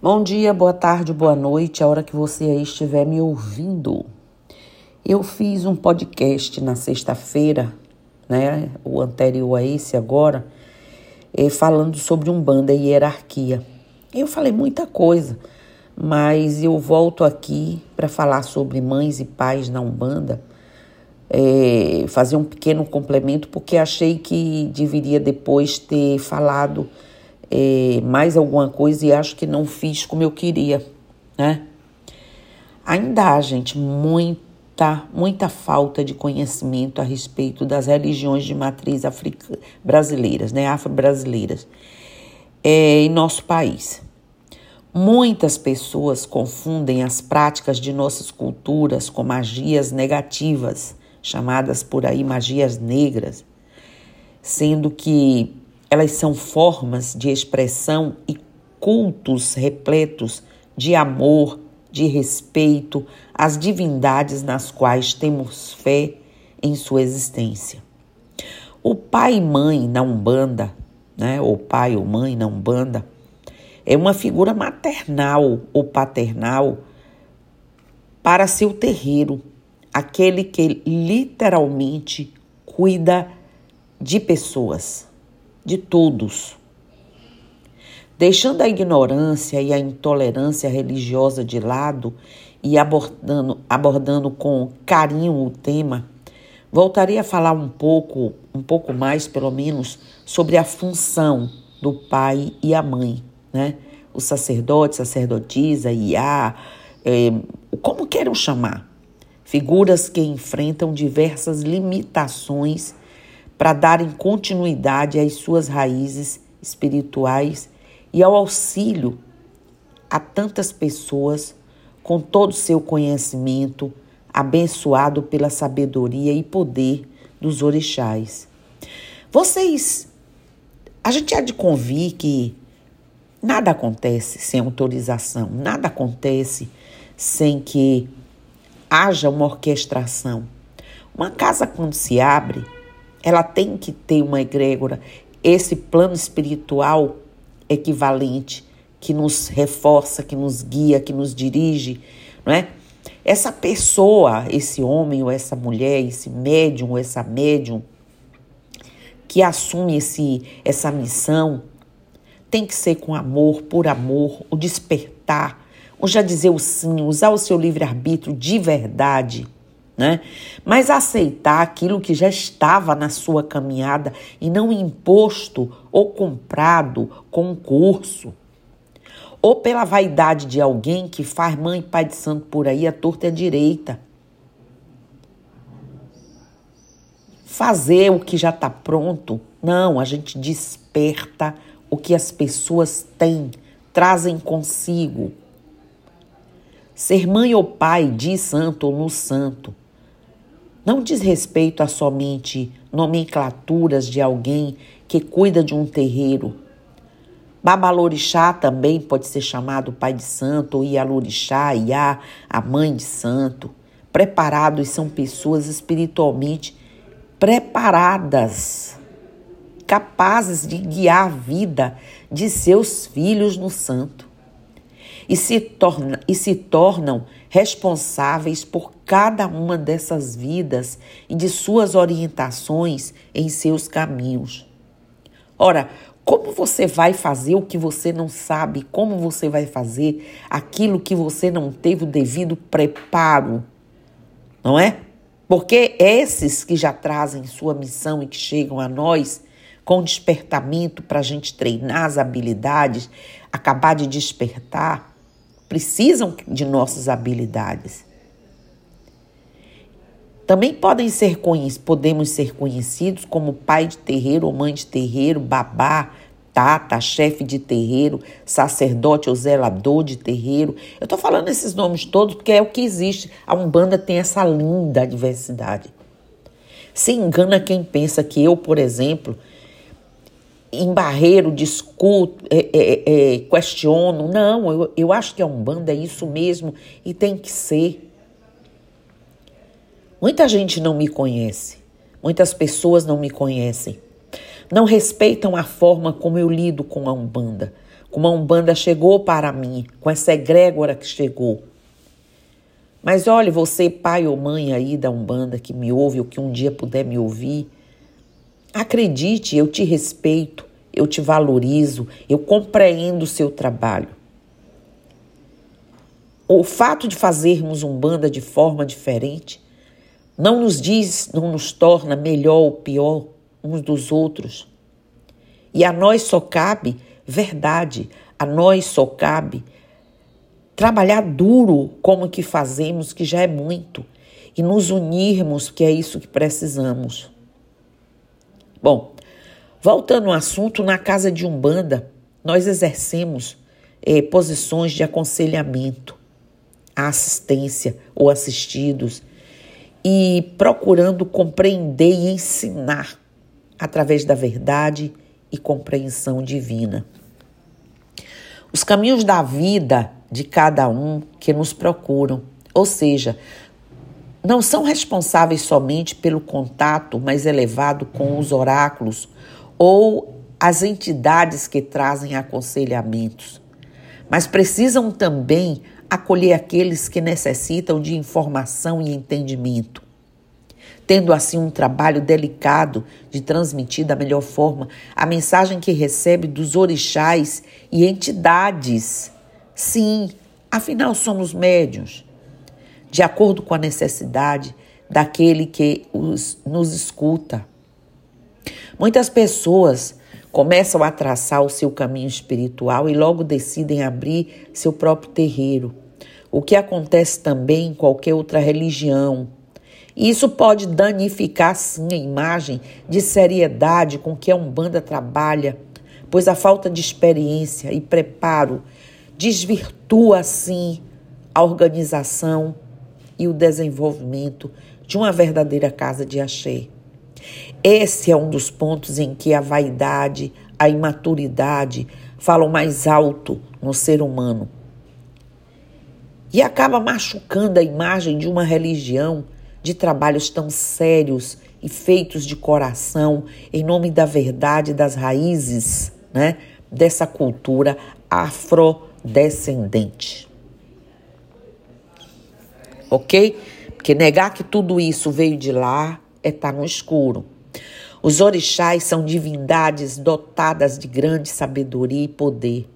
Bom dia, boa tarde, boa noite, a hora que você aí estiver me ouvindo. Eu fiz um podcast na sexta-feira, né, o anterior a esse agora, eh, falando sobre Umbanda e hierarquia. Eu falei muita coisa, mas eu volto aqui para falar sobre mães e pais na Umbanda, é, fazer um pequeno complemento, porque achei que deveria depois ter falado é, mais alguma coisa e acho que não fiz como eu queria, né? Ainda há, gente, muita, muita falta de conhecimento a respeito das religiões de matriz africana, brasileiras, né? Afro-brasileiras, é, em nosso país. Muitas pessoas confundem as práticas de nossas culturas com magias negativas, chamadas por aí magias negras, sendo que elas são formas de expressão e cultos repletos de amor, de respeito às divindades nas quais temos fé em sua existência. O pai e mãe na Umbanda, né, ou pai ou mãe na Umbanda, é uma figura maternal ou paternal para seu terreiro, aquele que literalmente cuida de pessoas de todos. Deixando a ignorância e a intolerância religiosa de lado e abordando, abordando com carinho o tema, voltaria a falar um pouco, um pouco mais, pelo menos, sobre a função do pai e a mãe, né? O sacerdote, sacerdotisa, Iá, é, como queiram chamar. Figuras que enfrentam diversas limitações para darem continuidade às suas raízes espirituais e ao auxílio a tantas pessoas com todo o seu conhecimento, abençoado pela sabedoria e poder dos orixás. Vocês, a gente há de convir que nada acontece sem autorização, nada acontece sem que haja uma orquestração. Uma casa, quando se abre, ela tem que ter uma egrégora, esse plano espiritual equivalente que nos reforça, que nos guia, que nos dirige, não é? Essa pessoa, esse homem ou essa mulher, esse médium ou essa médium que assume esse, essa missão, tem que ser com amor, por amor, o despertar, o já dizer o sim, usar o seu livre-arbítrio de verdade né? Mas aceitar aquilo que já estava na sua caminhada e não imposto ou comprado com um curso. Ou pela vaidade de alguém que faz mãe e pai de santo por aí a torta e a direita. Fazer o que já está pronto. Não, a gente desperta o que as pessoas têm, trazem consigo. Ser mãe ou pai de santo ou no santo não diz respeito a somente nomenclaturas de alguém que cuida de um terreiro. Babalorixá também pode ser chamado pai de santo, ou Ialorixá, Iá, a mãe de santo. Preparados são pessoas espiritualmente preparadas, capazes de guiar a vida de seus filhos no santo e se, torna, e se tornam responsáveis por cada uma dessas vidas e de suas orientações em seus caminhos. Ora, como você vai fazer o que você não sabe? Como você vai fazer aquilo que você não teve o devido preparo? Não é? Porque esses que já trazem sua missão e que chegam a nós com despertamento para a gente treinar as habilidades, acabar de despertar, precisam de nossas habilidades. Também podem ser podemos ser conhecidos como pai de terreiro ou mãe de terreiro, babá, tata, chefe de terreiro, sacerdote ou zelador de terreiro. Eu estou falando esses nomes todos porque é o que existe. A Umbanda tem essa linda diversidade. Se engana quem pensa que eu, por exemplo, em barreiro, discuto, é, é, é, questiono. Não, eu, eu acho que a Umbanda é isso mesmo e tem que ser. Muita gente não me conhece, muitas pessoas não me conhecem, não respeitam a forma como eu lido com a Umbanda, como a Umbanda chegou para mim, com essa egrégora que chegou. Mas olhe, você, pai ou mãe aí da Umbanda que me ouve ou que um dia puder me ouvir, acredite, eu te respeito, eu te valorizo, eu compreendo o seu trabalho. O fato de fazermos Umbanda de forma diferente não nos diz, não nos torna melhor ou pior uns dos outros. E a nós só cabe verdade, a nós só cabe trabalhar duro como que fazemos, que já é muito, e nos unirmos, que é isso que precisamos. Bom, voltando ao assunto, na casa de Umbanda, nós exercemos eh, posições de aconselhamento, assistência ou assistidos, e procurando compreender e ensinar através da verdade e compreensão divina. Os caminhos da vida de cada um que nos procuram, ou seja, não são responsáveis somente pelo contato mais elevado com os oráculos ou as entidades que trazem aconselhamentos, mas precisam também acolher aqueles que necessitam de informação e entendimento. Tendo assim um trabalho delicado de transmitir da melhor forma a mensagem que recebe dos orixás e entidades. Sim, afinal somos médios, de acordo com a necessidade daquele que os, nos escuta. Muitas pessoas começam a traçar o seu caminho espiritual e logo decidem abrir seu próprio terreiro, o que acontece também em qualquer outra religião. E isso pode danificar, sim, a imagem de seriedade com que a Umbanda trabalha, pois a falta de experiência e preparo desvirtua, sim, a organização e o desenvolvimento de uma verdadeira casa de axé. Esse é um dos pontos em que a vaidade, a imaturidade falam mais alto no ser humano. E acaba machucando a imagem de uma religião de trabalhos tão sérios e feitos de coração em nome da verdade das raízes, né, dessa cultura afrodescendente. OK? Porque negar que tudo isso veio de lá é estar tá no escuro. Os orixás são divindades dotadas de grande sabedoria e poder.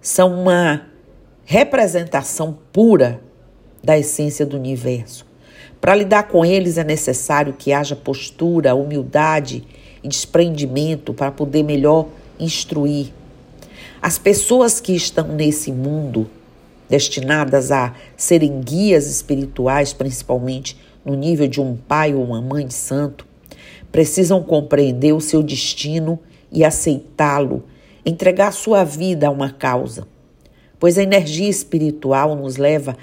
São uma representação pura da essência do universo. Para lidar com eles é necessário que haja postura, humildade e desprendimento para poder melhor instruir. As pessoas que estão nesse mundo, destinadas a serem guias espirituais, principalmente no nível de um pai ou uma mãe santo, precisam compreender o seu destino e aceitá-lo, entregar sua vida a uma causa. Pois a energia espiritual nos leva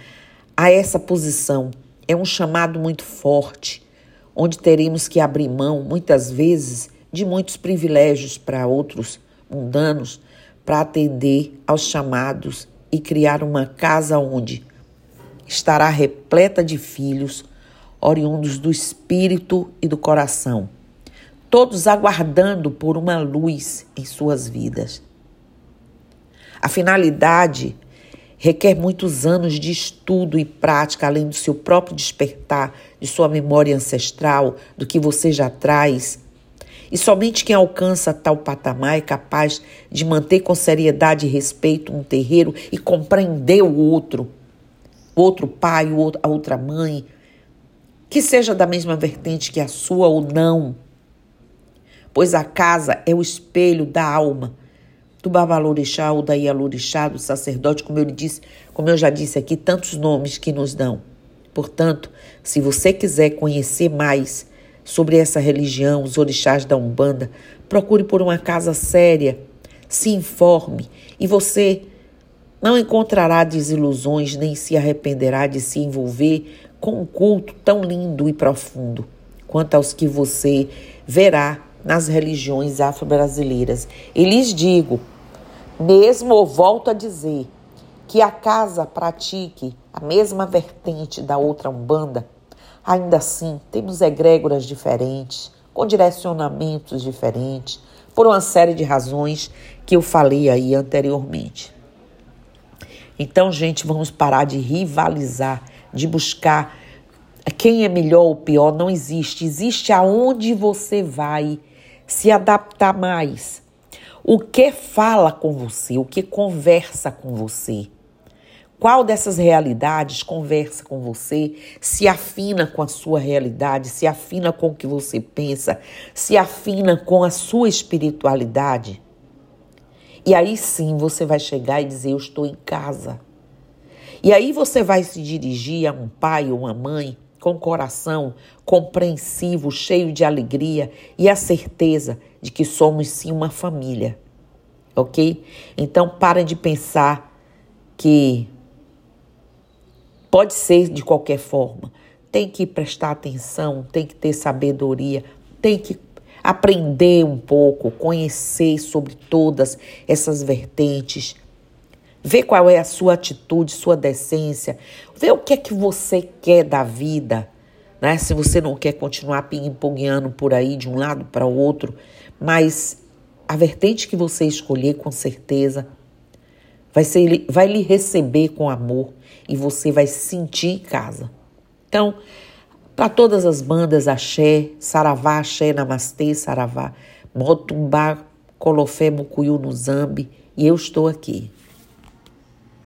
a essa posição. É um chamado muito forte, onde teremos que abrir mão, muitas vezes, de muitos privilégios para outros mundanos, para atender aos chamados e criar uma casa onde estará repleta de filhos oriundos do espírito e do coração, todos aguardando por uma luz em suas vidas. A finalidade requer muitos anos de estudo e prática, além do seu próprio despertar, de sua memória ancestral, do que você já traz. E somente quem alcança tal patamar é capaz de manter com seriedade e respeito um terreiro e compreender o outro, o outro pai, a outra mãe, que seja da mesma vertente que a sua ou não, pois a casa é o espelho da alma do Babalorixá ou da Ialorixá, do sacerdote, como eu disse, como eu já disse aqui, tantos nomes que nos dão. Portanto, se você quiser conhecer mais sobre essa religião, os orixás da Umbanda, procure por uma casa séria, se informe e você não encontrará desilusões nem se arrependerá de se envolver com um culto tão lindo e profundo quanto aos que você verá nas religiões afro-brasileiras. E lhes digo, mesmo volto a dizer, que a casa pratique a mesma vertente da outra Umbanda, ainda assim temos egrégoras diferentes, com direcionamentos diferentes, por uma série de razões que eu falei aí anteriormente. Então, gente, vamos parar de rivalizar, de buscar quem é melhor ou pior, não existe. Existe aonde você vai se adaptar mais. O que fala com você, o que conversa com você. Qual dessas realidades conversa com você, se afina com a sua realidade, se afina com o que você pensa, se afina com a sua espiritualidade? E aí sim você vai chegar e dizer: Eu estou em casa. E aí você vai se dirigir a um pai ou uma mãe com coração compreensivo, cheio de alegria e a certeza de que somos sim uma família. Ok? Então parem de pensar que Pode ser de qualquer forma. Tem que prestar atenção, tem que ter sabedoria, tem que aprender um pouco, conhecer sobre todas essas vertentes. Ver qual é a sua atitude, sua decência. Ver o que é que você quer da vida. Né? Se você não quer continuar ping-pongueando por aí de um lado para o outro, mas a vertente que você escolher, com certeza, vai, ser, vai lhe receber com amor e você vai se sentir em casa. Então, para todas as bandas axé, saravá, axé, namastê, saravá, motumbá, colofé, mucuyu no zambi, e eu estou aqui.